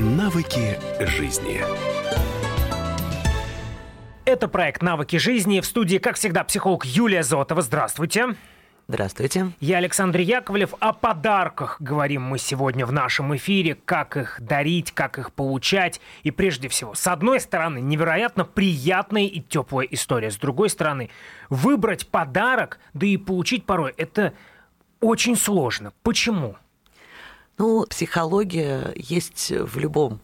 Навыки жизни. Это проект «Навыки жизни». В студии, как всегда, психолог Юлия Зотова. Здравствуйте. Здравствуйте. Я Александр Яковлев. О подарках говорим мы сегодня в нашем эфире. Как их дарить, как их получать. И прежде всего, с одной стороны, невероятно приятная и теплая история. С другой стороны, выбрать подарок, да и получить порой, это очень сложно. Почему? Ну, психология есть в любом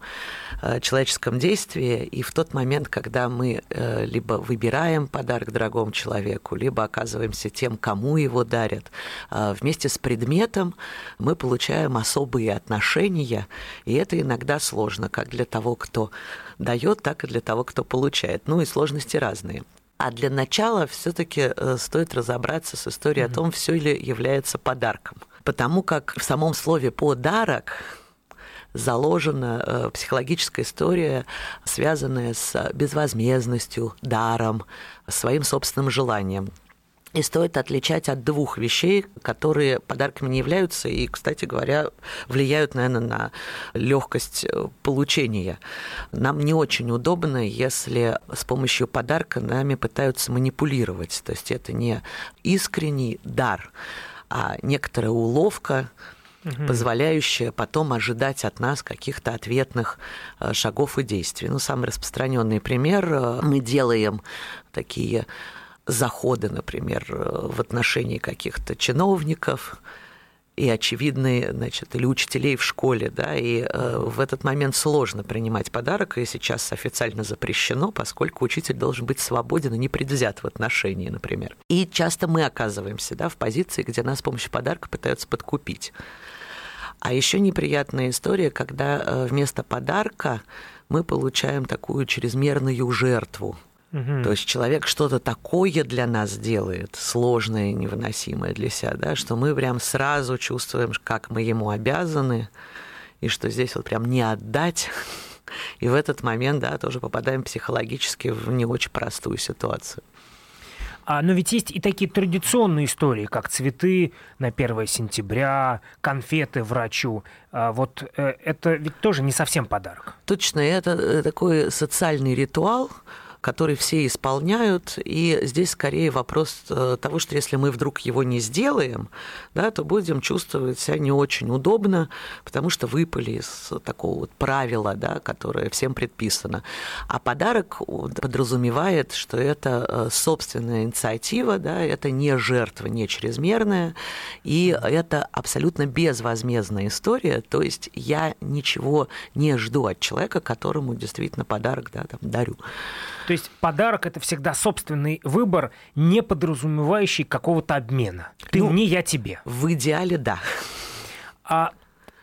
э, человеческом действии, и в тот момент, когда мы э, либо выбираем подарок дорогому человеку, либо оказываемся тем, кому его дарят, э, вместе с предметом мы получаем особые отношения, и это иногда сложно, как для того, кто дает, так и для того, кто получает. Ну и сложности разные. А для начала все-таки стоит разобраться с историей mm-hmm. о том, все ли является подарком потому как в самом слове «подарок» заложена э, психологическая история, связанная с безвозмездностью, даром, своим собственным желанием. И стоит отличать от двух вещей, которые подарками не являются и, кстати говоря, влияют, наверное, на легкость э, получения. Нам не очень удобно, если с помощью подарка нами пытаются манипулировать. То есть это не искренний дар, а некоторая уловка, угу. позволяющая потом ожидать от нас каких-то ответных э, шагов и действий. Ну, самый распространенный пример э, мы делаем такие заходы, например, э, в отношении каких-то чиновников, и очевидные, значит, или учителей в школе, да, и э, в этот момент сложно принимать подарок, и сейчас официально запрещено, поскольку учитель должен быть свободен и не предвзят в отношении, например. И часто мы оказываемся, да, в позиции, где нас с помощью подарка пытаются подкупить. А еще неприятная история, когда э, вместо подарка мы получаем такую чрезмерную жертву, Угу. То есть человек что-то такое для нас делает, сложное и невыносимое для себя, да, что мы прям сразу чувствуем, как мы ему обязаны, и что здесь вот прям не отдать. И в этот момент, да, тоже попадаем психологически в не очень простую ситуацию. А, но ведь есть и такие традиционные истории, как цветы на 1 сентября, конфеты врачу. А вот э, это ведь тоже не совсем подарок. Точно, это э, такой социальный ритуал, который все исполняют, и здесь скорее вопрос э, того, что если мы вдруг его не сделаем, да, то будем чувствовать себя не очень удобно, потому что выпали из такого вот правила, да, которое всем предписано. А подарок подразумевает, что это э, собственная инициатива, да, это не жертва, не чрезмерная, и это абсолютно безвозмездная история, то есть я ничего не жду от человека, которому действительно подарок да, там, дарю. То есть подарок это всегда собственный выбор, не подразумевающий какого-то обмена. Ты ну, мне, я тебе. В идеале, да. А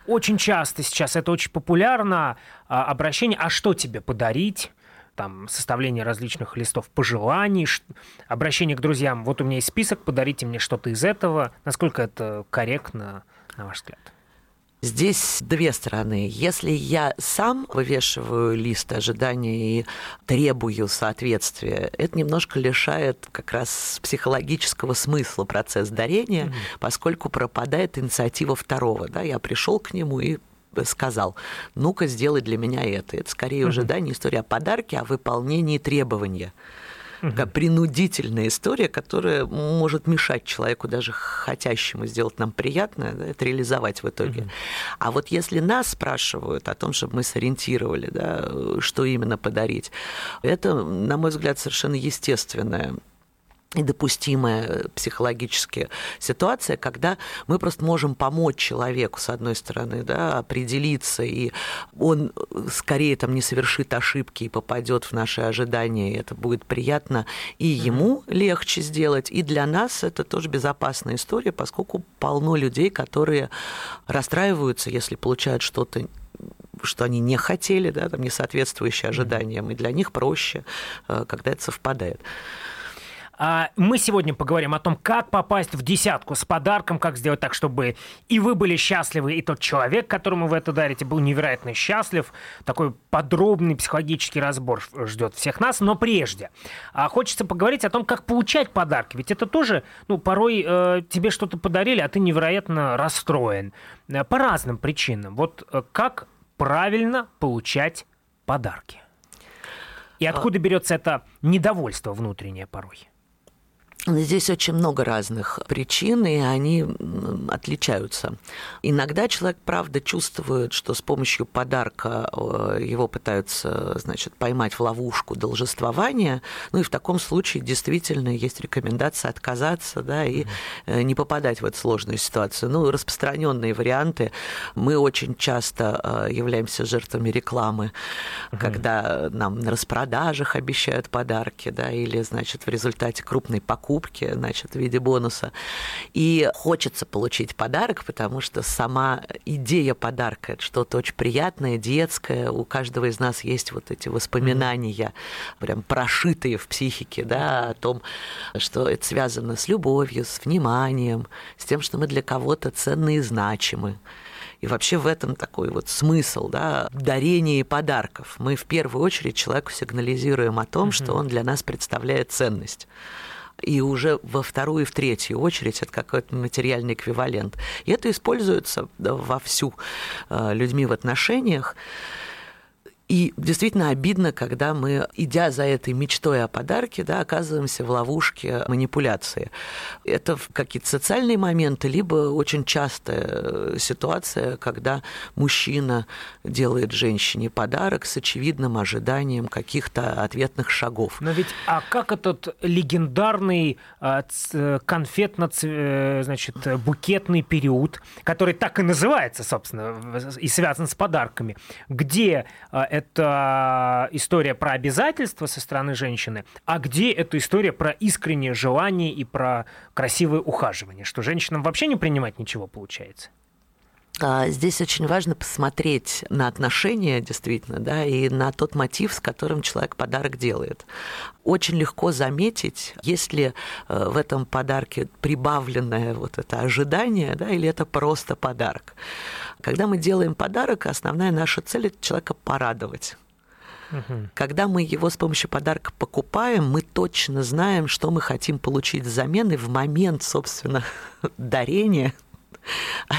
очень часто сейчас это очень популярно а, обращение, а что тебе подарить? там составление различных листов пожеланий, обращение к друзьям. Вот у меня есть список, подарите мне что-то из этого. Насколько это корректно, на ваш взгляд? Здесь две стороны. Если я сам вывешиваю лист ожидания и требую соответствия, это немножко лишает как раз психологического смысла процесс дарения, mm-hmm. поскольку пропадает инициатива второго. Да? Я пришел к нему и сказал, ну-ка сделай для меня это. Это скорее mm-hmm. уже да, не история о подарке, а выполнении требования угу. принудительная история, которая может мешать человеку, даже хотящему сделать нам приятное, да, это реализовать в итоге. Угу. А вот если нас спрашивают о том, чтобы мы сориентировали, да, что именно подарить, это, на мой взгляд, совершенно естественное и допустимая э, психологически ситуация, когда мы просто можем помочь человеку, с одной стороны, да, определиться, и он э, скорее там не совершит ошибки и попадет в наши ожидания, и это будет приятно и ему mm-hmm. легче сделать, и для нас это тоже безопасная история, поскольку полно людей, которые расстраиваются, если получают что-то что они не хотели, да, там, не соответствующее ожиданиям, и для них проще, э, когда это совпадает. А, мы сегодня поговорим о том, как попасть в десятку с подарком, как сделать так, чтобы и вы были счастливы, и тот человек, которому вы это дарите, был невероятно счастлив. Такой подробный психологический разбор ждет всех нас. Но прежде а, хочется поговорить о том, как получать подарки. Ведь это тоже, ну, порой э, тебе что-то подарили, а ты невероятно расстроен. Э, по разным причинам. Вот э, как правильно получать подарки? И откуда берется это недовольство внутреннее порой? Здесь очень много разных причин, и они отличаются. Иногда человек, правда, чувствует, что с помощью подарка э, его пытаются, значит, поймать в ловушку должествования. Ну и в таком случае действительно есть рекомендация отказаться, да, и mm-hmm. не попадать в эту сложную ситуацию. Ну, распространенные варианты. Мы очень часто э, являемся жертвами рекламы, mm-hmm. когда нам на распродажах обещают подарки, да, или, значит, в результате крупной покупки покупки, значит, в виде бонуса. И хочется получить подарок, потому что сама идея подарка – это что-то очень приятное, детское. У каждого из нас есть вот эти воспоминания, прям прошитые в психике, да, о том, что это связано с любовью, с вниманием, с тем, что мы для кого-то ценны и значимы. И вообще в этом такой вот смысл, да, дарения и подарков. Мы в первую очередь человеку сигнализируем о том, mm-hmm. что он для нас представляет ценность и уже во вторую и в третью очередь это какой-то материальный эквивалент. И это используется вовсю э, людьми в отношениях. И действительно обидно, когда мы, идя за этой мечтой о подарке, да, оказываемся в ловушке манипуляции. Это какие-то социальные моменты, либо очень частая э, ситуация, когда мужчина делает женщине подарок с очевидным ожиданием каких-то ответных шагов. Но ведь, а как этот легендарный а, э, значит, букетный период, который так и называется, собственно, и связан с подарками, где а, это история про обязательства со стороны женщины, а где это история про искреннее желание и про красивое ухаживание, что женщинам вообще не принимать ничего получается? А, здесь очень важно посмотреть на отношения, действительно, да, и на тот мотив, с которым человек подарок делает. Очень легко заметить, есть ли э, в этом подарке прибавленное вот это ожидание, да, или это просто подарок. Когда мы делаем подарок, основная наша цель – это человека порадовать. Когда мы его с помощью подарка покупаем, мы точно знаем, что мы хотим получить взамен, и в момент, собственно, дарения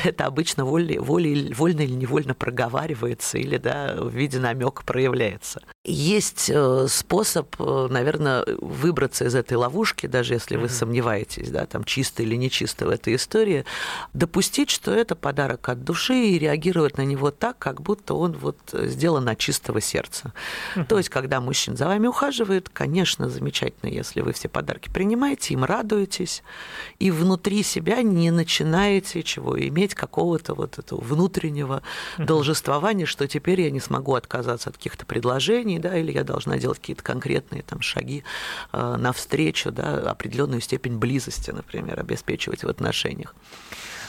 это обычно волей, волей, вольно или невольно проговаривается или да, в виде намека проявляется. Есть э, способ, э, наверное, выбраться из этой ловушки, даже если вы mm-hmm. сомневаетесь, да, там чисто или нечисто в этой истории, допустить, что это подарок от души и реагировать на него так, как будто он вот сделан от чистого сердца. Mm-hmm. То есть, когда мужчина за вами ухаживает, конечно, замечательно, если вы все подарки принимаете, им радуетесь, и внутри себя не начинаете чего, иметь какого-то вот этого внутреннего должествования, что теперь я не смогу отказаться от каких-то предложений, да, или я должна делать какие-то конкретные там шаги э, навстречу, да, определенную степень близости, например, обеспечивать в отношениях.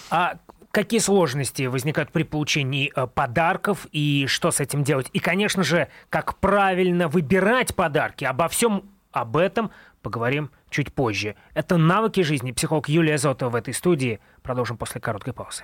А какие сложности возникают при получении э, подарков и что с этим делать? И, конечно же, как правильно выбирать подарки. Обо всем об этом поговорим чуть позже. Это «Навыки жизни». Психолог Юлия Зотова в этой студии. Продолжим после короткой паузы.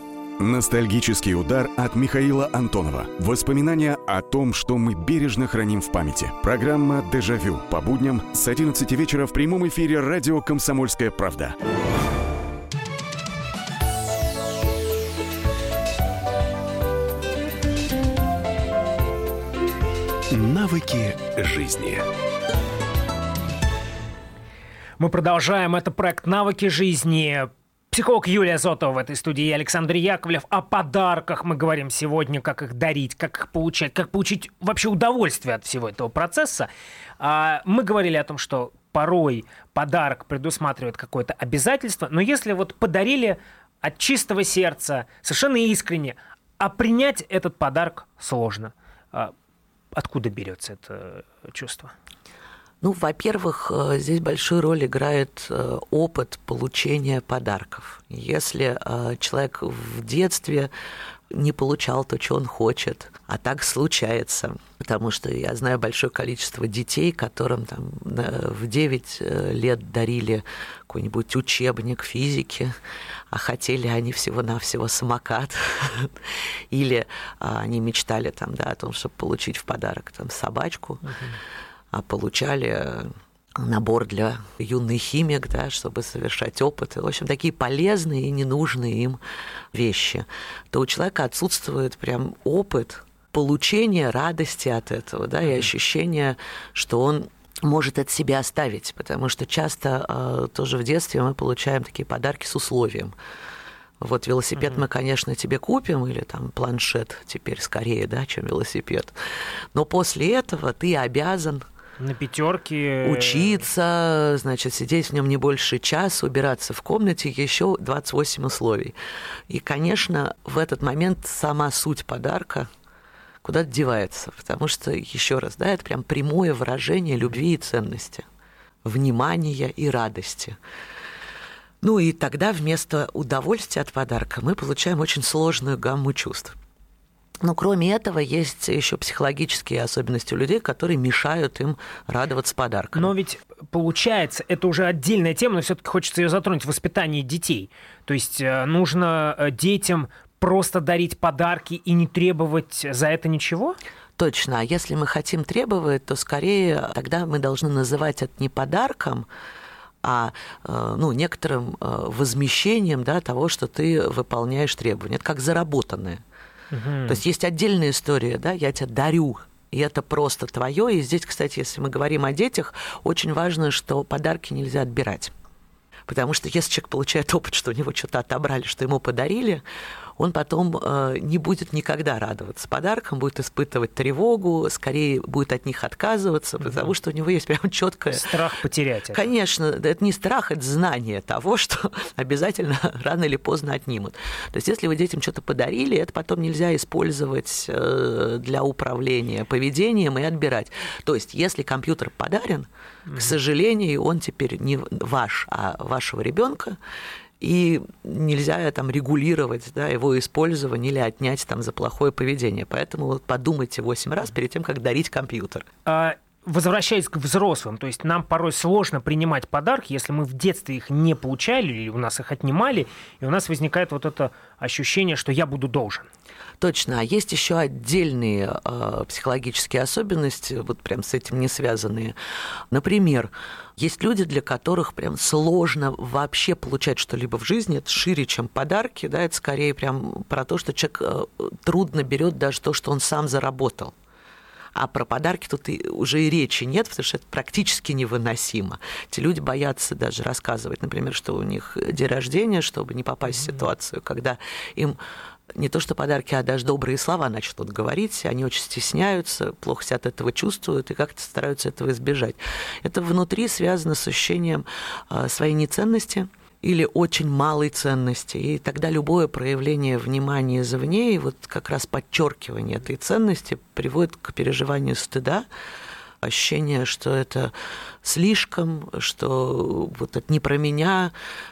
Ностальгический удар от Михаила Антонова. Воспоминания о том, что мы бережно храним в памяти. Программа «Дежавю» по будням с 11 вечера в прямом эфире радио «Комсомольская правда». Навыки жизни. Мы продолжаем. Это проект «Навыки жизни». Психолог Юлия Зотова в этой студии и Александр Яковлев. О подарках мы говорим сегодня, как их дарить, как их получать, как получить вообще удовольствие от всего этого процесса. А, мы говорили о том, что порой подарок предусматривает какое-то обязательство, но если вот подарили от чистого сердца, совершенно искренне, а принять этот подарок сложно. А откуда берется это чувство? Ну, во-первых, э, здесь большую роль играет э, опыт получения подарков. Если э, человек в детстве не получал то, что он хочет. А так случается. Потому что я знаю большое количество детей, которым там в 9 э, лет дарили какой-нибудь учебник физики, а хотели они всего-навсего самокат. Или а, они мечтали там, да, о том, чтобы получить в подарок там, собачку, а получали набор для юный химик, да, чтобы совершать опыты. В общем, такие полезные и ненужные им вещи. То у человека отсутствует прям опыт получения радости от этого, да, и ощущение, что он может от себя оставить, потому что часто э, тоже в детстве мы получаем такие подарки с условием. Вот велосипед мы, конечно, тебе купим, или там планшет теперь скорее, да, чем велосипед. Но после этого ты обязан на пятерке. Учиться, значит, сидеть в нем не больше часа, убираться в комнате, еще 28 условий. И, конечно, в этот момент сама суть подарка куда-то девается, потому что, еще раз, да, это прям прямое выражение любви и ценности, внимания и радости. Ну и тогда вместо удовольствия от подарка мы получаем очень сложную гамму чувств. Но кроме этого есть еще психологические особенности у людей, которые мешают им радоваться подаркам. Но ведь получается, это уже отдельная тема, но все-таки хочется ее затронуть, воспитание детей. То есть э, нужно э, детям просто дарить подарки и не требовать за это ничего? Точно. А если мы хотим требовать, то скорее тогда мы должны называть это не подарком, а э, ну, некоторым возмещением да, того, что ты выполняешь требования. Это как заработанное. Угу. То есть есть отдельная история, да, я тебя дарю и это просто твое. И здесь, кстати, если мы говорим о детях, очень важно, что подарки нельзя отбирать. Потому что если человек получает опыт, что у него что-то отобрали, что ему подарили, он потом э, не будет никогда радоваться подаркам, будет испытывать тревогу, скорее будет от них отказываться, потому что у него есть прям четкое... Страх потерять это. Конечно, это не страх, это знание того, что обязательно рано или поздно отнимут. То есть если вы детям что-то подарили, это потом нельзя использовать э, для управления поведением и отбирать. То есть если компьютер подарен, к сожалению, он теперь не ваш, а вашего ребенка, и нельзя там регулировать да, его использование или отнять там за плохое поведение. Поэтому вот подумайте 8 раз перед тем, как дарить компьютер. А возвращаясь к взрослым, то есть нам порой сложно принимать подарки, если мы в детстве их не получали или у нас их отнимали, и у нас возникает вот это ощущение, что я буду должен. Точно. А есть еще отдельные э, психологические особенности, вот прям с этим не связанные. Например, есть люди, для которых прям сложно вообще получать что-либо в жизни. Это шире, чем подарки. Да? Это скорее прям про то, что человек э, трудно берет даже то, что он сам заработал. А про подарки тут и, уже и речи нет, потому что это практически невыносимо. Эти люди боятся даже рассказывать, например, что у них день рождения, чтобы не попасть в ситуацию, когда им не то что подарки, а даже добрые слова начнут говорить, они очень стесняются, плохо себя от этого чувствуют и как-то стараются этого избежать. Это внутри связано с ощущением а, своей неценности, или очень малой ценности. И тогда любое проявление внимания извне и вот как раз подчеркивание этой ценности приводит к переживанию стыда, ощущение, что это слишком, что вот это не про меня,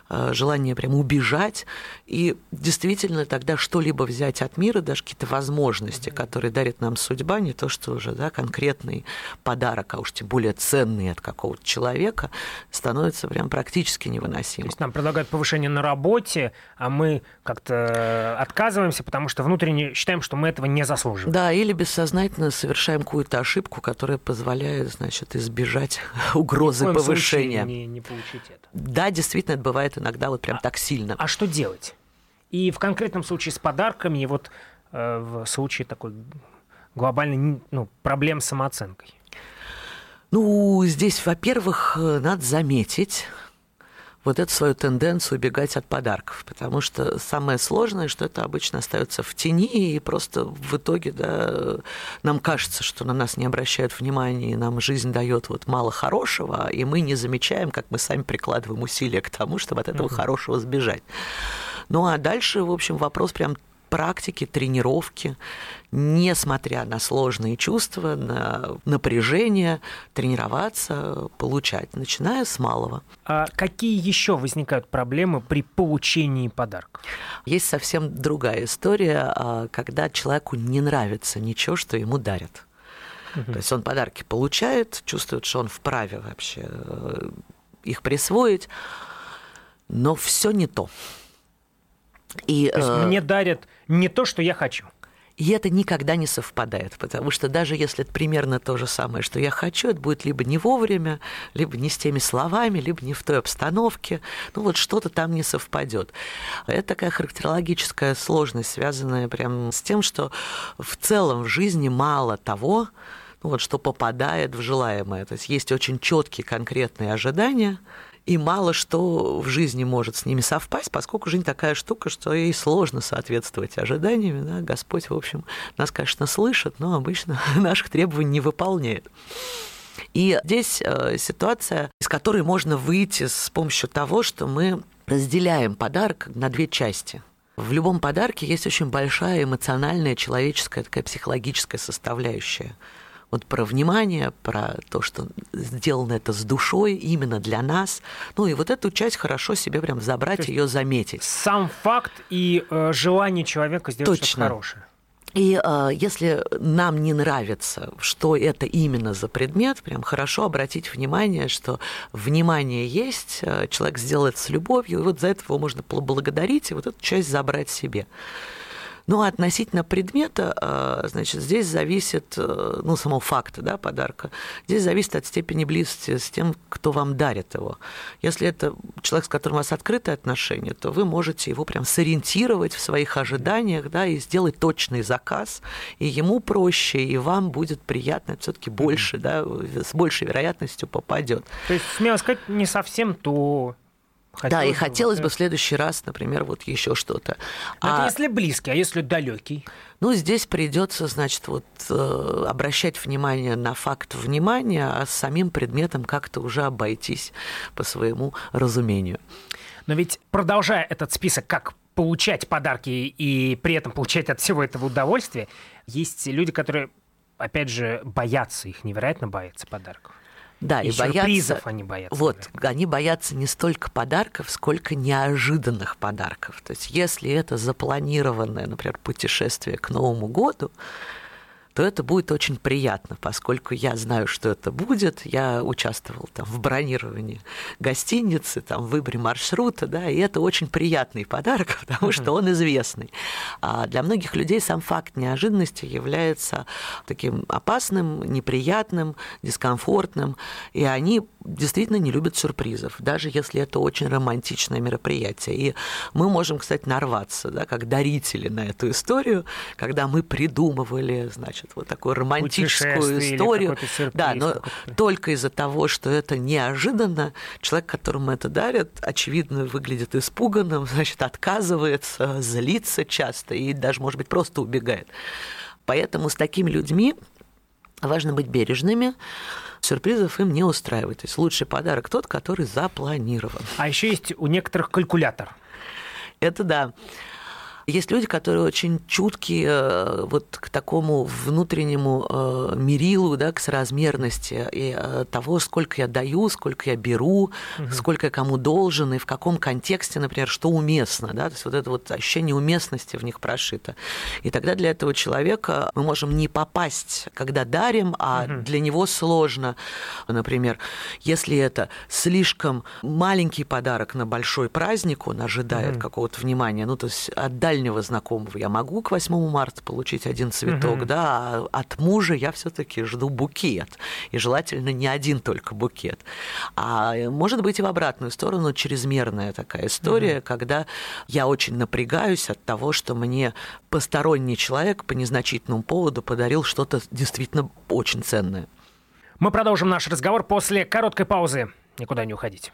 а, желание прям убежать. И действительно тогда что-либо взять от мира, даже какие-то возможности, которые дарит нам судьба, не то что уже да, конкретный подарок, а уж тем более ценный от какого-то человека, становится прям практически невыносимым. То есть нам предлагают повышение на работе, а мы как-то отказываемся, потому что внутренне считаем, что мы этого не заслуживаем. Да, или бессознательно совершаем какую-то ошибку, которая позволяет, значит, избежать угрозы повышения. Не, не получить это. Да, действительно, это бывает иногда вот прям а, так сильно. А что делать? И в конкретном случае с подарками, и вот э, в случае такой глобальной ну, проблем с самооценкой. Ну, здесь, во-первых, э, надо заметить, вот эту свою тенденцию убегать от подарков, потому что самое сложное, что это обычно остается в тени, и просто в итоге да, нам кажется, что на нас не обращают внимания, и нам жизнь дает вот мало хорошего, и мы не замечаем, как мы сами прикладываем усилия к тому, чтобы от этого mm-hmm. хорошего сбежать. Ну а дальше, в общем, вопрос прям практики, тренировки, несмотря на сложные чувства, на напряжение, тренироваться, получать, начиная с малого. А какие еще возникают проблемы при получении подарка? Есть совсем другая история, а, когда человеку не нравится ничего, что ему дарят. Угу. То есть он подарки получает, чувствует, что он вправе вообще э, их присвоить, но все не то. И, то есть э, мне дарят не то, что я хочу. И это никогда не совпадает, потому что даже если это примерно то же самое, что я хочу, это будет либо не вовремя, либо не с теми словами, либо не в той обстановке. Ну вот что-то там не совпадет. Это такая характерологическая сложность, связанная прям с тем, что в целом в жизни мало того, ну вот, что попадает в желаемое. То есть есть очень четкие конкретные ожидания, и мало что в жизни может с ними совпасть, поскольку жизнь такая штука, что ей сложно соответствовать ожиданиям. Да? Господь, в общем, нас, конечно, слышит, но обычно наших требований не выполняет. И здесь э, ситуация, из которой можно выйти с помощью того, что мы разделяем подарок на две части. В любом подарке есть очень большая эмоциональная, человеческая, такая психологическая составляющая вот про внимание, про то, что сделано это с душой именно для нас. Ну и вот эту часть хорошо себе прям забрать, ее заметить. Сам факт и э, желание человека сделать Точно. что-то хорошее. И э, если нам не нравится, что это именно за предмет, прям хорошо обратить внимание, что внимание есть, э, человек сделает с любовью, и вот за это его можно поблагодарить, и вот эту часть забрать себе. Ну, а относительно предмета, а, значит, здесь зависит, э, ну, самого факта, да, подарка, здесь зависит от степени близости с тем, кто вам дарит его. Если это человек, с которым у вас открытые отношения, то вы можете его прям сориентировать в своих ожиданиях, да, и сделать точный заказ, и ему проще, и вам будет приятно, все-таки больше, да, с большей вероятностью попадет. То есть, смело сказать, не совсем то, Хотелось да, и хотелось бы в следующий раз, например, вот еще что-то. А, это если близкий, а если далекий? Ну, здесь придется, значит, вот э, обращать внимание на факт внимания, а с самим предметом как-то уже обойтись по своему разумению. Но ведь продолжая этот список, как получать подарки и при этом получать от всего этого удовольствие, есть люди, которые, опять же, боятся их, невероятно боятся подарков. Да, и, и боятся, они боятся. Вот, наверное. они боятся не столько подарков, сколько неожиданных подарков. То есть, если это запланированное, например, путешествие к Новому году, то это будет очень приятно, поскольку я знаю, что это будет. Я участвовал там в бронировании гостиницы, там, в выборе маршрута, да, и это очень приятный подарок, потому что он известный. А для многих людей сам факт неожиданности является таким опасным, неприятным, дискомфортным, и они действительно не любят сюрпризов, даже если это очень романтичное мероприятие. И мы можем, кстати, нарваться, да, как дарители на эту историю, когда мы придумывали, значит, вот такую романтическую историю. Да, но только из-за того, что это неожиданно, человек, которому это дарят, очевидно, выглядит испуганным, значит, отказывается, злится часто и даже, может быть, просто убегает. Поэтому с такими людьми важно быть бережными, сюрпризов им не устраивает. То есть лучший подарок тот, который запланирован. А еще есть у некоторых калькулятор. Это да. Есть люди, которые очень чуткие э, вот к такому внутреннему э, мерилу, да, к соразмерности и э, того, сколько я даю, сколько я беру, угу. сколько я кому должен и в каком контексте, например, что уместно, да, то есть вот это вот ощущение уместности в них прошито. И тогда для этого человека мы можем не попасть, когда дарим, а угу. для него сложно, например, если это слишком маленький подарок на большой праздник, он ожидает угу. какого-то внимания, ну то есть отдаль дальнего знакомого я могу к 8 марта получить один цветок, угу. да, а от мужа я все-таки жду букет. И желательно не один только букет. А может быть и в обратную сторону чрезмерная такая история, угу. когда я очень напрягаюсь от того, что мне посторонний человек по незначительному поводу подарил что-то действительно очень ценное. Мы продолжим наш разговор после короткой паузы. Никуда не уходить.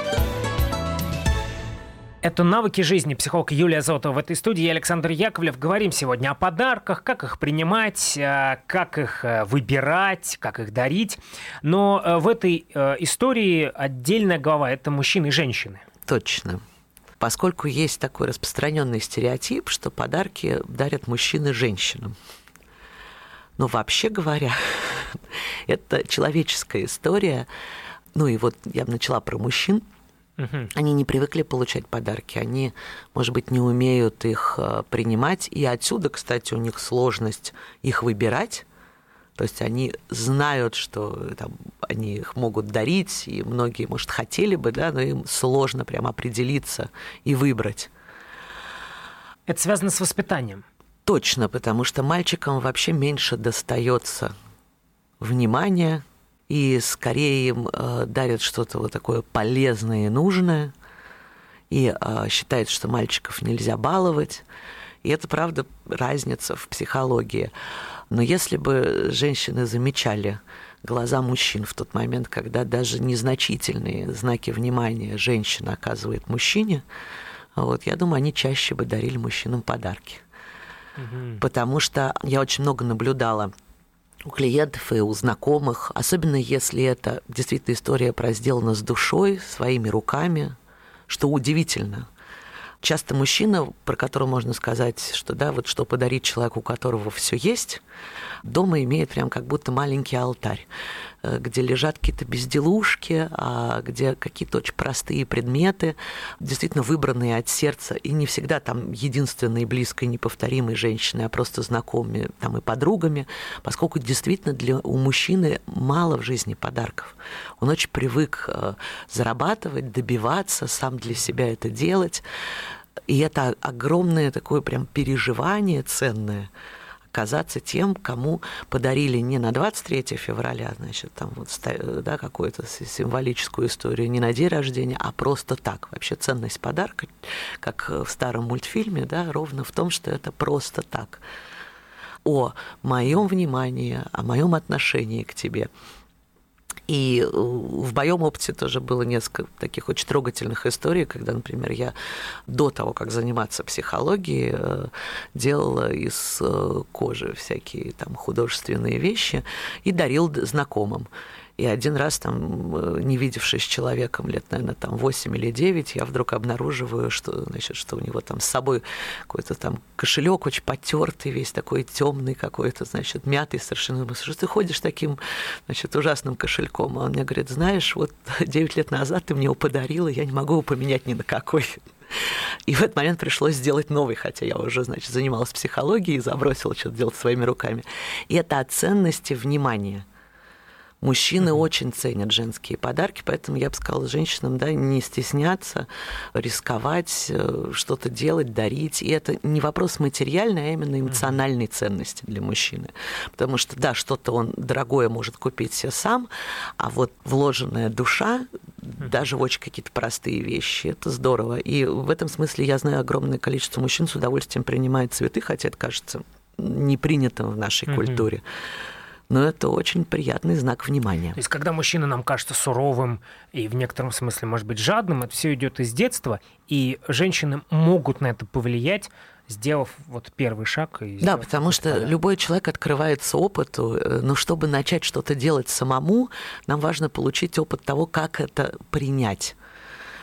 Это «Навыки жизни». Психолог Юлия Зотова в этой студии. Я Александр Яковлев. Говорим сегодня о подарках, как их принимать, э, как их э, выбирать, как их дарить. Но э, в этой истории отдельная глава – это мужчины и женщины. Точно. Поскольку есть такой распространенный стереотип, что подарки дарят мужчины женщинам. Но вообще говоря, это человеческая история. Ну и вот я начала про мужчин – Угу. Они не привыкли получать подарки, они, может быть, не умеют их э, принимать, и отсюда, кстати, у них сложность их выбирать. То есть они знают, что там, они их могут дарить, и многие, может, хотели бы, да, но им сложно прям определиться и выбрать. Это связано с воспитанием. Точно, потому что мальчикам вообще меньше достается внимания, и скорее им э, дарят что-то вот такое полезное и нужное, и э, считают, что мальчиков нельзя баловать. И это, правда, разница в психологии. Но если бы женщины замечали глаза мужчин в тот момент, когда даже незначительные знаки внимания женщина оказывает мужчине, вот, я думаю, они чаще бы дарили мужчинам подарки. Угу. Потому что я очень много наблюдала у клиентов и у знакомых, особенно если это действительно история про сделано с душой, своими руками, что удивительно. Часто мужчина, про которого можно сказать, что да, вот что подарить человеку, у которого все есть, дома имеет прям как будто маленький алтарь. Э, где лежат какие-то безделушки, а где какие-то очень простые предметы, действительно выбранные от сердца, и не всегда там единственной близкой, неповторимой женщины, а просто знакомыми там и подругами, поскольку действительно для, у мужчины мало в жизни подарков. Он очень привык э, зарабатывать, добиваться, сам для себя это делать. И это огромное такое прям переживание ценное – казаться тем, кому подарили не на 23 февраля, значит, там вот да, какую-то символическую историю, не на день рождения, а просто так. Вообще ценность подарка, как в старом мультфильме, да, ровно в том, что это просто так. О моем внимании, о моем отношении к тебе. И э, в моем опыте тоже было несколько таких очень трогательных историй, когда, например, я до того, как заниматься психологией, э, делала из э, кожи всякие там художественные вещи и дарил знакомым. И один раз, там, э, не видевшись с человеком лет, наверное, там 8 или 9, я вдруг обнаруживаю, что, значит, что у него там с собой какой-то там кошелек очень потертый, весь такой темный какой-то, значит, мятый совершенно. Думаю, что ты ходишь таким, значит, ужасным кошельком? А он мне говорит, знаешь, вот 9 лет назад ты мне его подарила, я не могу его поменять ни на какой. И в этот момент пришлось сделать новый, хотя я уже, значит, занималась психологией и забросила что-то делать своими руками. И это о ценности внимания. Мужчины mm-hmm. очень ценят женские подарки, поэтому я бы сказала женщинам, да, не стесняться, рисковать, э, что-то делать, дарить. И это не вопрос материальной, а именно эмоциональной ценности для мужчины. Потому что, да, что-то он дорогое может купить себе сам, а вот вложенная душа, mm-hmm. даже в очень какие-то простые вещи, это здорово. И в этом смысле я знаю огромное количество мужчин с удовольствием принимает цветы, хотя это кажется не принятым в нашей mm-hmm. культуре но это очень приятный знак внимания. То есть, когда мужчина нам кажется суровым и в некотором смысле, может быть, жадным, это все идет из детства, и женщины могут на это повлиять, сделав вот первый шаг. И да, потому что подарок. любой человек открывается опыту, э, но чтобы начать что-то делать самому, нам важно получить опыт того, как это принять.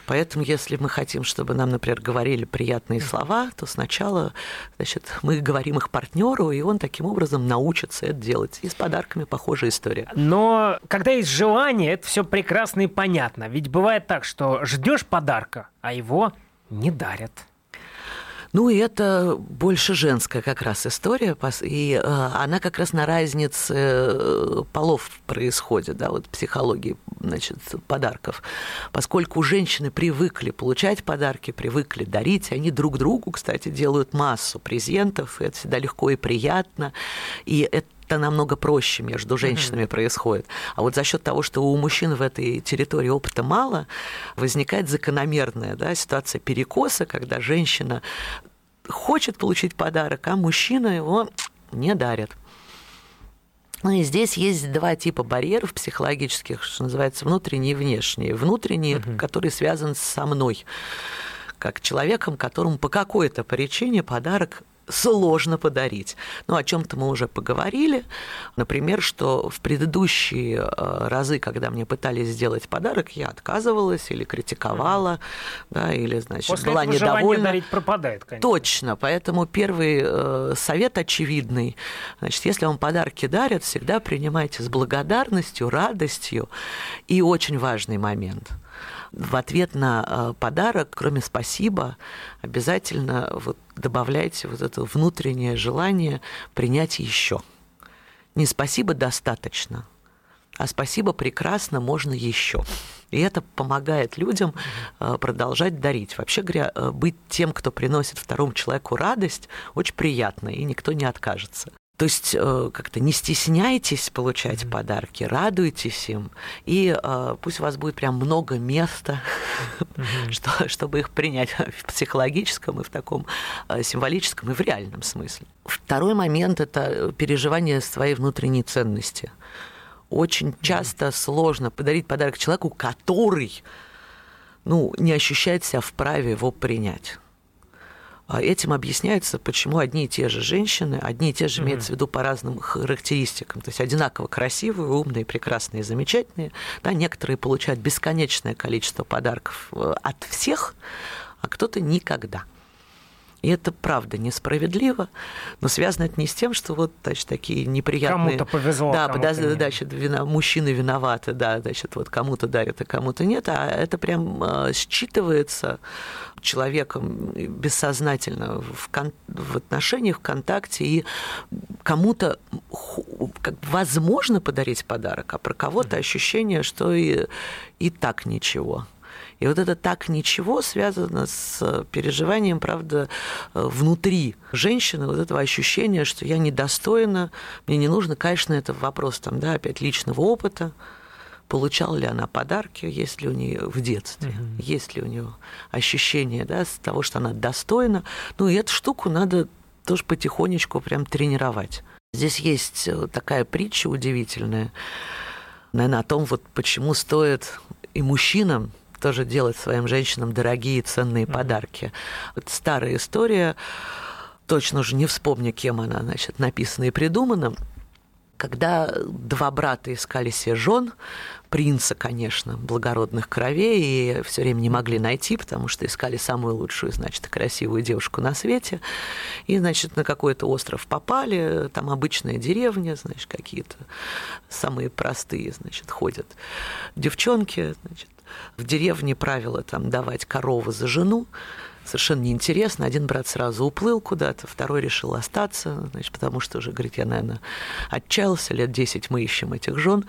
Поэтому, если мы хотим, чтобы нам, например, говорили приятные слова, то сначала значит, мы говорим их партнеру, и он таким образом научится это делать. И с подарками похожая история. Но когда есть желание, это все прекрасно и понятно. Ведь бывает так, что ждешь подарка, а его не дарят. Ну, и это больше женская как раз история, и э, она как раз на разнице э, полов происходит, да, вот психологии, значит, подарков. Поскольку женщины привыкли получать подарки, привыкли дарить, они друг другу, кстати, делают массу презентов, и это всегда легко и приятно, и это это намного проще между женщинами mm-hmm. происходит. А вот за счет того, что у мужчин в этой территории опыта мало, возникает закономерная да, ситуация перекоса, когда женщина хочет получить подарок, а мужчина его не дарит. Ну и здесь есть два типа барьеров психологических, что называется внутренние и внешние. Внутренние, угу. которые связаны со мной, как человеком, которому по какой-то причине подарок сложно подарить. Ну, о чем-то мы уже поговорили. Например, что в предыдущие э, разы, когда мне пытались сделать подарок, я отказывалась или критиковала, mm-hmm. да, или, значит, После была этого недовольна. дарить пропадает, конечно. Точно. Поэтому первый э, совет очевидный. Значит, если вам подарки дарят, всегда принимайте с благодарностью, радостью. И очень важный момент – в ответ на э, подарок, кроме спасибо, обязательно вот добавляйте вот это внутреннее желание принять еще. Не спасибо достаточно, а спасибо прекрасно, можно еще. И это помогает людям э, продолжать дарить. Вообще говоря, э, быть тем, кто приносит второму человеку радость, очень приятно, и никто не откажется. То есть э, как-то не стесняйтесь получать mm-hmm. подарки, радуйтесь им, и э, пусть у вас будет прям много места, mm-hmm. что, чтобы их принять в психологическом и в таком э, символическом и в реальном смысле. Второй момент – это переживание своей внутренней ценности. Очень часто mm-hmm. сложно подарить подарок человеку, который ну, не ощущает себя вправе его принять. А этим объясняется, почему одни и те же женщины, одни и те же mm-hmm. имеются в виду по разным характеристикам, то есть одинаково красивые, умные, прекрасные, замечательные. Да, некоторые получают бесконечное количество подарков э, от всех, а кто-то никогда. И это правда несправедливо, но связано это не с тем, что вот значит, такие неприятные... Кому-то повезло, Да, кому-то да, значит, вина... мужчины виноваты, да, значит, вот кому-то дарят, а кому-то нет, а это прям э, считывается человеком бессознательно в, кон... в отношениях, в контакте, и кому-то возможно подарить подарок, а про кого-то ощущение, что и, и так ничего. И вот это так ничего связано с переживанием, правда, внутри женщины, вот этого ощущения, что я недостойна, мне не нужно, конечно, это вопрос там, да, опять личного опыта, получала ли она подарки, есть ли у нее в детстве, угу. есть ли у нее ощущение да, того, что она достойна. Ну и эту штуку надо тоже потихонечку прям тренировать. Здесь есть э, такая притча удивительная, наверное, о том, вот почему стоит и мужчинам тоже делать своим женщинам дорогие ценные mm-hmm. подарки. Вот старая история, точно уже не вспомню, кем она, значит, написана и придумана. Когда два брата искали себе жен, принца, конечно, благородных кровей, и все время не могли найти, потому что искали самую лучшую, значит, красивую девушку на свете. И, значит, на какой-то остров попали, там обычная деревня, значит, какие-то самые простые, значит, ходят девчонки, значит, в деревне правило там давать корову за жену, совершенно неинтересно. Один брат сразу уплыл куда-то, второй решил остаться, значит, потому что уже, говорит, я, наверное, отчаялся, лет 10 мы ищем этих жен.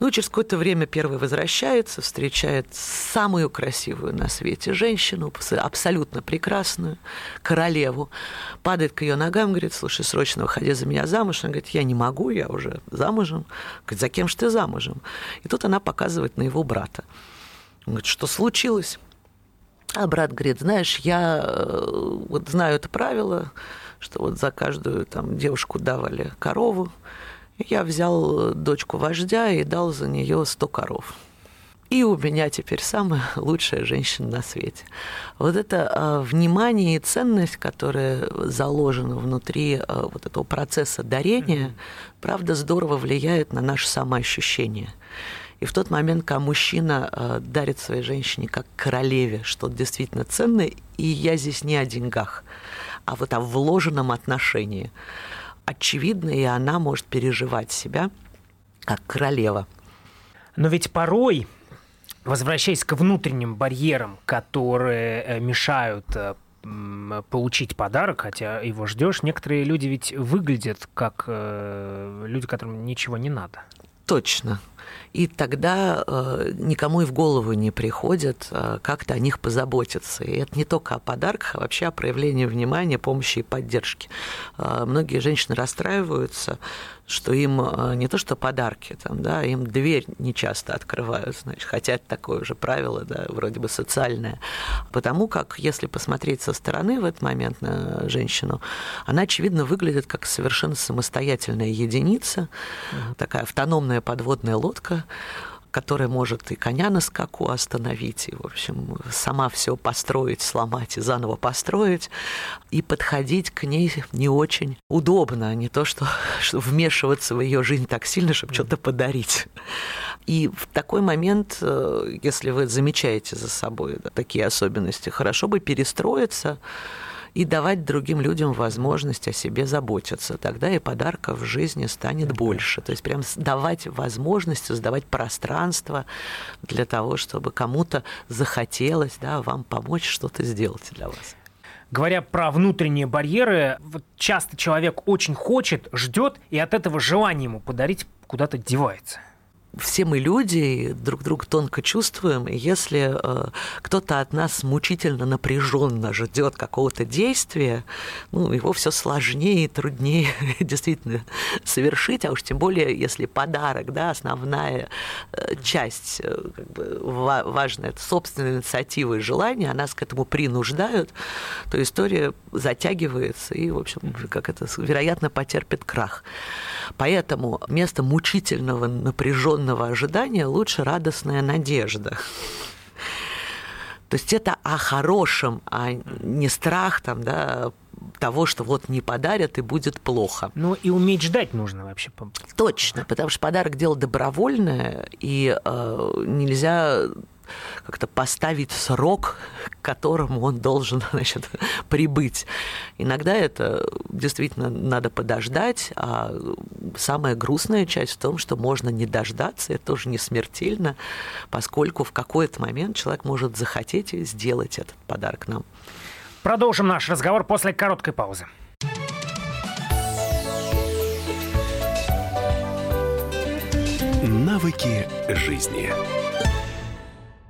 Ну, через какое-то время первый возвращается, встречает самую красивую на свете женщину, абсолютно прекрасную, королеву, падает к ее ногам, говорит, слушай, срочно выходи за меня замуж. Она говорит, я не могу, я уже замужем. Говорит, за кем же ты замужем? И тут она показывает на его брата. Он говорит, что случилось? А брат говорит, знаешь, я э, вот знаю это правило, что вот за каждую там девушку давали корову. Я взял дочку вождя и дал за нее 100 коров. И у меня теперь самая лучшая женщина на свете. Вот это а, внимание и ценность, которая заложена внутри а, вот этого процесса дарения, правда, здорово влияет на наше самоощущение. И в тот момент, когда мужчина э, дарит своей женщине как королеве что-то действительно ценное, и я здесь не о деньгах, а вот о вложенном отношении, очевидно, и она может переживать себя как королева. Но ведь порой, возвращаясь к внутренним барьерам, которые э, мешают э, получить подарок, хотя его ждешь. Некоторые люди ведь выглядят как люди, которым ничего не надо. Точно. И тогда э, никому и в голову не приходит э, как-то о них позаботиться. И это не только о подарках, а вообще о проявлении внимания, помощи и поддержки. Э, многие женщины расстраиваются, что им э, не то что подарки, там, да, им дверь не часто открывают, значит, хотя это такое уже правило, да, вроде бы социальное. Потому как, если посмотреть со стороны в этот момент на женщину, она, очевидно, выглядит как совершенно самостоятельная единица, такая автономная подводная лодка, которая может и коня на скаку остановить, и, в общем, сама все построить, сломать и заново построить, и подходить к ней не очень удобно, не то что, что вмешиваться в ее жизнь так сильно, чтобы что-то подарить. И в такой момент, э, если вы замечаете за собой да, такие особенности, хорошо бы перестроиться, и давать другим людям возможность о себе заботиться. Тогда и подарков в жизни станет больше. То есть прям давать возможность, создавать пространство для того, чтобы кому-то захотелось да, вам помочь что-то сделать для вас. Говоря про внутренние барьеры, вот часто человек очень хочет, ждет, и от этого желание ему подарить куда-то девается все мы люди, друг друга тонко чувствуем, и если э, кто-то от нас мучительно напряженно ждет какого-то действия, ну, его все сложнее и труднее действительно совершить, а уж тем более, если подарок, да, основная э, часть, э, как бы, важная, это собственная инициатива и желание, а нас к этому принуждают, то история затягивается и, в общем, как это, вероятно, потерпит крах. Поэтому вместо мучительного напряженного ожидания лучше радостная надежда. То есть это о хорошем, а не страх там, да, того, что вот не подарят и будет плохо. Ну и уметь ждать нужно вообще. Точно, потому что подарок дело добровольное, и э, нельзя как-то поставить срок, к которому он должен значит, прибыть. Иногда это действительно надо подождать, а самая грустная часть в том, что можно не дождаться, это тоже не смертельно, поскольку в какой-то момент человек может захотеть сделать этот подарок нам. Продолжим наш разговор после короткой паузы. Навыки жизни.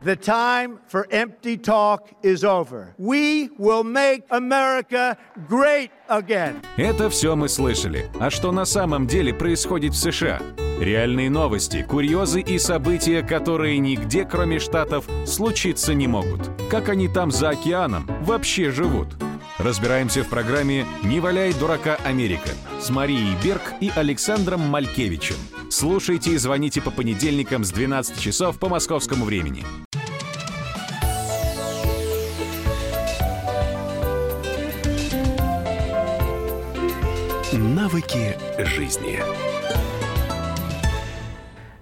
The time for empty talk is over. We will make America great again. Это все мы слышали. А что на самом деле происходит в США? Реальные новости, курьезы и события, которые нигде, кроме Штатов, случиться не могут. Как они там за океаном вообще живут? Разбираемся в программе «Не валяй дурака Америка» с Марией Берг и Александром Малькевичем. Слушайте и звоните по понедельникам с 12 часов по московскому времени. Навыки жизни.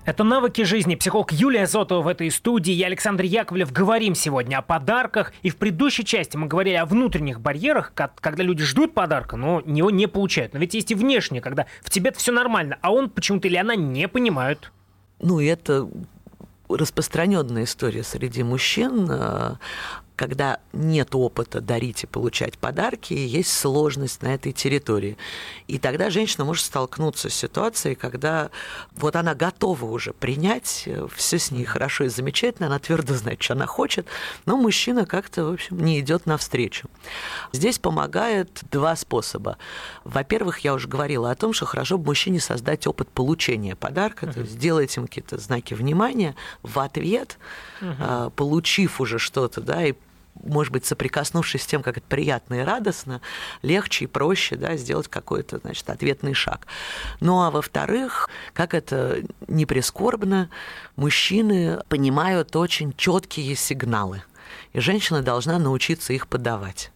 Это «Навыки жизни». Психолог Юлия Зотова в этой студии. Я Александр Яковлев. Говорим сегодня о подарках. И в предыдущей части мы говорили о внутренних барьерах, когда люди ждут подарка, но его не получают. Но ведь есть и внешние, когда в тебе все нормально, а он почему-то или она не понимают. Ну, это распространенная история среди мужчин когда нет опыта дарить и получать подарки, есть сложность на этой территории. И тогда женщина может столкнуться с ситуацией, когда вот она готова уже принять, э, все с ней хорошо и замечательно, она твердо знает, что она хочет, но мужчина как-то, в общем, не идет навстречу. Здесь помогает два способа. Во-первых, я уже говорила о том, что хорошо бы мужчине создать опыт получения подарка, uh-huh. то есть сделать им какие-то знаки внимания в ответ, uh-huh. получив уже что-то, да, и может быть, соприкоснувшись с тем, как это приятно и радостно, легче и проще да, сделать какой-то значит, ответный шаг. Ну а во-вторых, как это не прискорбно, мужчины понимают очень четкие сигналы, и женщина должна научиться их подавать.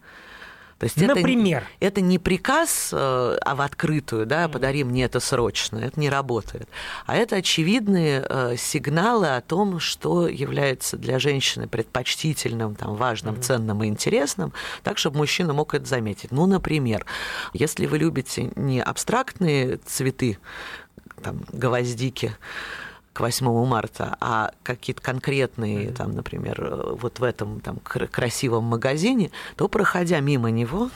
То есть Например? Это, это не приказ, э, а в открытую, да, подари мне это срочно, это не работает. А это очевидные э, сигналы о том, что является для женщины предпочтительным, там, важным, ценным и интересным, так, чтобы мужчина мог это заметить. Ну, например, если вы любите не абстрактные цветы, там, гвоздики, к 8 марта, а какие-то конкретные, там, например, э, вот в этом там красивом магазине, то, проходя мимо него,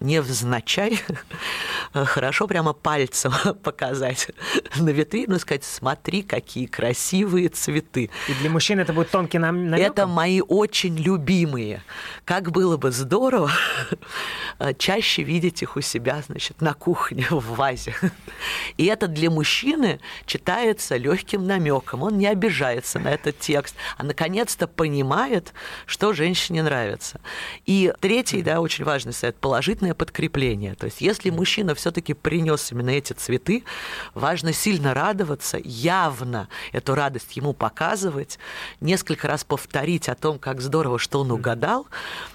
невзначай, хорошо прямо пальцем показать на витрину и сказать, смотри, какие красивые цветы. И для мужчин это будет тонкий намек? Это мои очень любимые. Как было бы здорово чаще видеть их у себя, значит, на кухне в вазе. И это для мужчины читается легким намеком. Он не обижается на этот текст, а наконец-то понимает, что женщине нравится. И третий, да, очень важный совет, положительное эмоциональное подкрепление. То есть если мужчина все-таки принес именно эти цветы, важно сильно радоваться, явно эту радость ему показывать, несколько раз повторить о том, как здорово, что он угадал,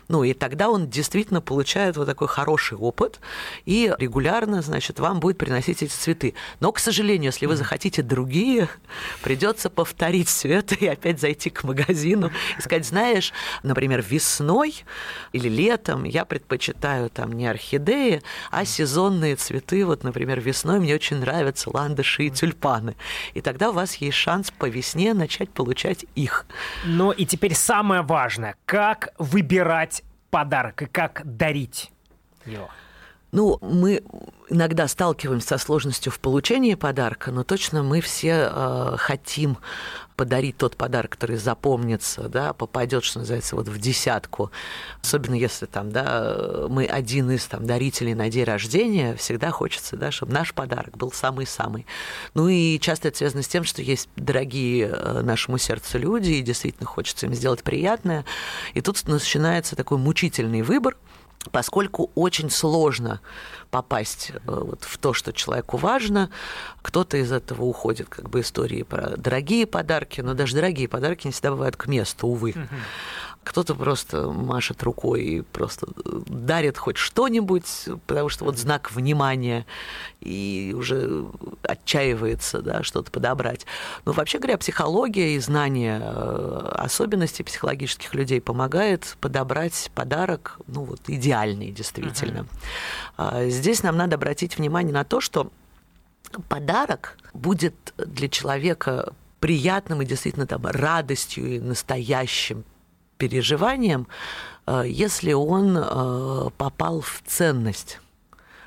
ну и тогда он действительно получает вот такой хороший опыт и регулярно, значит, вам будет приносить эти цветы. Но, к сожалению, если вы захотите другие, придется повторить все это и опять зайти к магазину и сказать, знаешь, например, весной или летом я предпочитаю там не орхидеи, а сезонные цветы. Вот, например, весной мне очень нравятся ландыши и тюльпаны. И тогда у вас есть шанс по весне начать получать их. Ну и теперь самое важное. Как выбирать подарок и как дарить его? Ну, мы иногда сталкиваемся со сложностью в получении подарка, но точно мы все э, хотим подарить тот подарок, который запомнится, да, попадет, что называется, вот в десятку. Особенно если там, да, мы один из там дарителей на день рождения, всегда хочется, да, чтобы наш подарок был самый-самый. Ну и часто это связано с тем, что есть дорогие э, нашему сердцу люди, и действительно хочется им сделать приятное. И тут начинается такой мучительный выбор, поскольку очень сложно попасть э, вот в то, что человеку важно. Кто-то из этого уходит, как бы истории про дорогие подарки, но даже дорогие подарки не всегда бывают к месту, увы. Кто-то просто машет рукой и просто дарит хоть что-нибудь, потому что вот знак внимания, и уже отчаивается да, что-то подобрать. Но вообще говоря, психология и знание э, особенностей психологических людей помогает подобрать подарок, ну вот идеальный действительно. Uh-huh. Здесь нам надо обратить внимание на то, что подарок будет для человека приятным и действительно там радостью и настоящим переживанием, э, если он э, попал в ценность.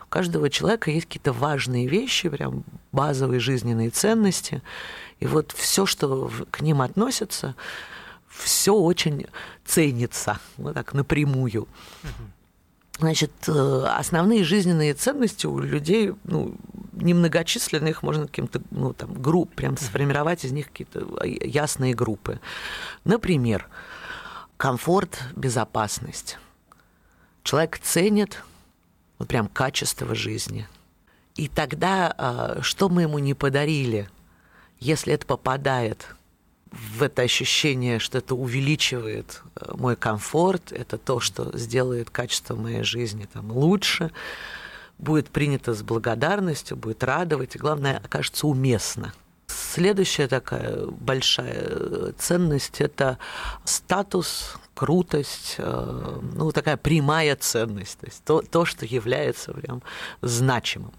У каждого человека есть какие-то важные вещи, прям базовые жизненные ценности. И вот все, что к ним относится, все очень ценится, вот так напрямую. Значит, э, основные жизненные ценности у людей ну, немногочисленные, их можно каким-то ну, там, групп, прям сформировать из них какие-то ясные группы. Например, комфорт, безопасность. Человек ценит вот прям качество жизни. И тогда, а, что мы ему не подарили, если это попадает в это ощущение, что это увеличивает а, мой комфорт, это то, что сделает качество моей жизни там, лучше, будет принято с благодарностью, будет радовать, и главное, окажется уместно – Следующая такая большая ценность – это статус, крутость, э, ну, такая прямая ценность, то есть то, то что является прям значимым.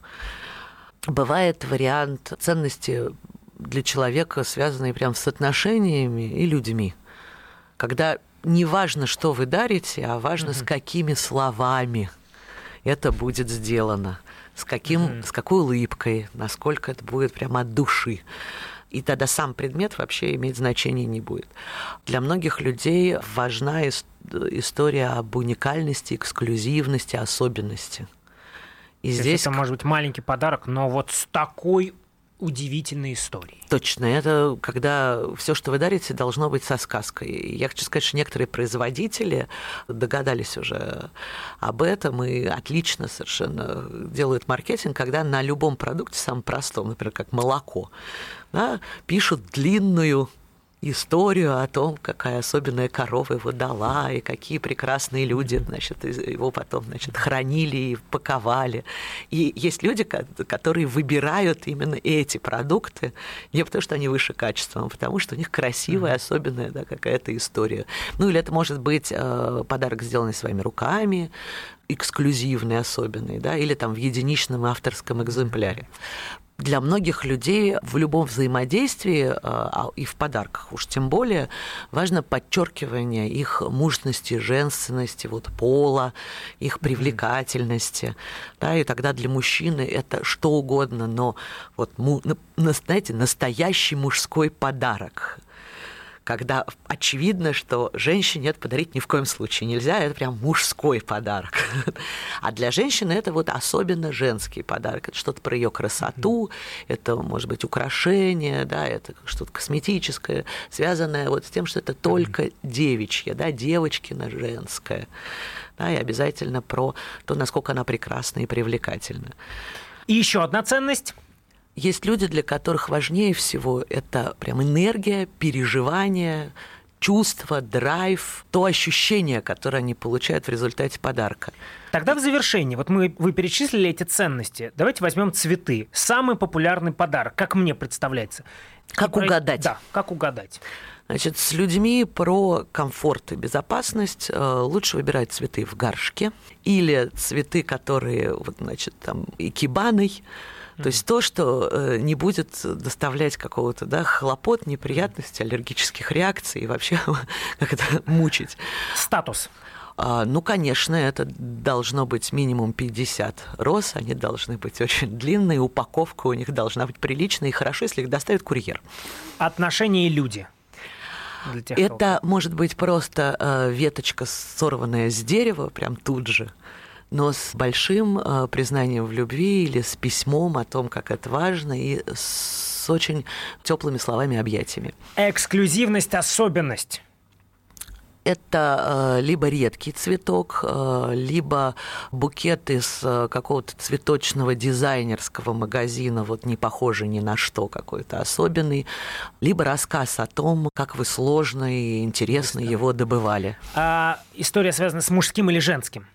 Бывает вариант ценности для человека, связанный прям с отношениями и людьми, когда не важно, что вы дарите, а важно, mm-hmm. с какими словами это будет сделано с, каким, mm-hmm. с какой улыбкой, насколько это будет прямо от души. И тогда сам предмет вообще иметь значения не будет. Для многих людей важна история об уникальности, эксклюзивности, особенности. И То здесь это может быть маленький подарок, но вот с такой удивительной истории. Точно. Это когда все, что вы дарите, должно быть со сказкой. Я хочу сказать, что некоторые производители догадались уже об этом и отлично совершенно делают маркетинг, когда на любом продукте, самом простом, например, как молоко, да, пишут длинную историю о том, какая особенная корова его дала, и какие прекрасные люди, значит, его потом, значит, хранили и паковали. И есть люди, которые выбирают именно эти продукты не потому, что они выше качеством, а потому что у них красивая, особенная да, какая-то история. Ну, или это может быть э, подарок, сделанный своими руками, эксклюзивный, особенный, да, или там в единичном авторском экземпляре. Для многих людей в любом взаимодействии, а и в подарках уж тем более, важно подчеркивание их мужности, женственности, вот пола, их привлекательности. Да, и тогда для мужчины это что угодно, но вот, знаете, настоящий мужской подарок когда очевидно, что женщине это подарить ни в коем случае нельзя, это прям мужской подарок. А для женщины это вот особенно женский подарок. Это что-то про ее красоту, это, может быть, украшение, да, это что-то косметическое, связанное вот с тем, что это только девичье, да, девочкина женское. Да, и обязательно про то, насколько она прекрасна и привлекательна. И еще одна ценность есть люди, для которых важнее всего это прям энергия, переживание, чувство, драйв, то ощущение, которое они получают в результате подарка. Тогда в завершении, вот мы, вы перечислили эти ценности. Давайте возьмем цветы. Самый популярный подарок, как мне представляется. Как и угадать? Да, как угадать. Значит, с людьми про комфорт и безопасность э, лучше выбирать цветы в горшке или цветы, которые, вот, значит, там, икебаной, то есть то, что э, не будет доставлять какого-то да, хлопот, неприятностей, аллергических реакций и вообще как это мучить. Статус. А, ну, конечно, это должно быть минимум 50 роз, они должны быть очень длинные, упаковка у них должна быть приличная, и хорошо, если их доставит курьер. Отношения и люди. Тех, это кого... может быть просто э, веточка, сорванная с дерева, прям тут же но с большим э, признанием в любви или с письмом о том, как это важно, и с очень теплыми словами объятиями. Эксклюзивность, особенность это э, либо редкий цветок, э, либо букет из какого-то цветочного дизайнерского магазина, вот не похожий ни на что, какой-то особенный, либо рассказ о том, как вы сложно и интересно его добывали. А история связана с мужским или женским?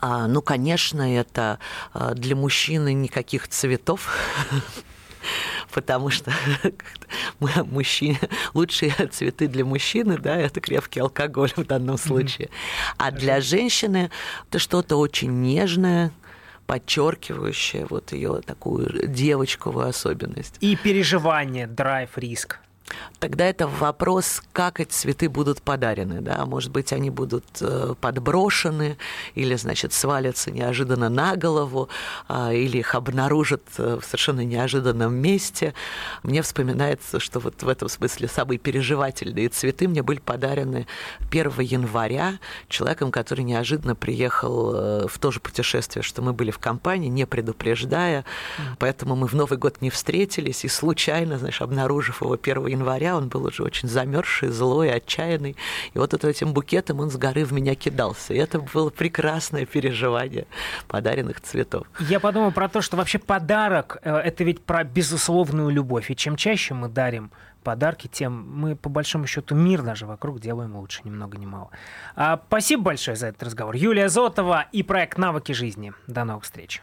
А, ну, конечно, это а, для мужчины никаких цветов потому что мужчине, лучшие цветы для мужчины, да, это крепкий алкоголь в данном случае. А для женщины это что-то очень нежное, подчеркивающее вот ее такую девочковую особенность. И переживание, драйв, риск тогда это вопрос, как эти цветы будут подарены. Да? Может быть, они будут э, подброшены или, значит, свалятся неожиданно на голову, а, или их обнаружат э, в совершенно неожиданном месте. Мне вспоминается, что вот в этом смысле самые переживательные цветы мне были подарены 1 января человеком, который неожиданно приехал э, в то же путешествие, что мы были в компании, не предупреждая. Поэтому мы в Новый год не встретились, и случайно, знаешь, обнаружив его 1 января, января, он был уже очень замерзший, злой, отчаянный. И вот этим букетом он с горы в меня кидался. И это было прекрасное переживание подаренных цветов. Я подумал про то, что вообще подарок э, – это ведь про безусловную любовь. И чем чаще мы дарим подарки, тем мы, по большому счету, мир даже вокруг делаем лучше, ни много ни мало. А, спасибо большое за этот разговор. Юлия Зотова и проект «Навыки жизни». До новых встреч.